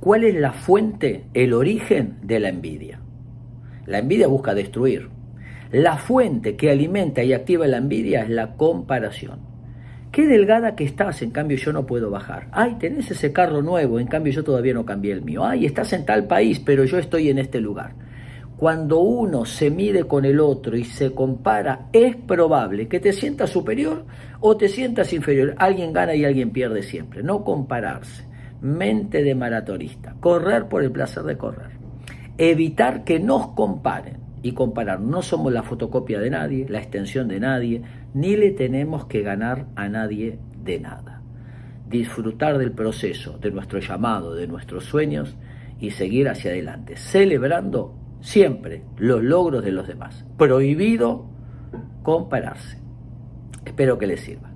¿Cuál es la fuente, el origen de la envidia? La envidia busca destruir. La fuente que alimenta y activa la envidia es la comparación. Qué delgada que estás, en cambio yo no puedo bajar. Ay, tenés ese carro nuevo, en cambio yo todavía no cambié el mío. Ay, estás en tal país, pero yo estoy en este lugar. Cuando uno se mide con el otro y se compara, es probable que te sientas superior o te sientas inferior. Alguien gana y alguien pierde siempre. No compararse mente de maratonista, correr por el placer de correr, evitar que nos comparen y comparar. No somos la fotocopia de nadie, la extensión de nadie, ni le tenemos que ganar a nadie de nada. Disfrutar del proceso, de nuestro llamado, de nuestros sueños y seguir hacia adelante, celebrando siempre los logros de los demás. Prohibido compararse. Espero que les sirva.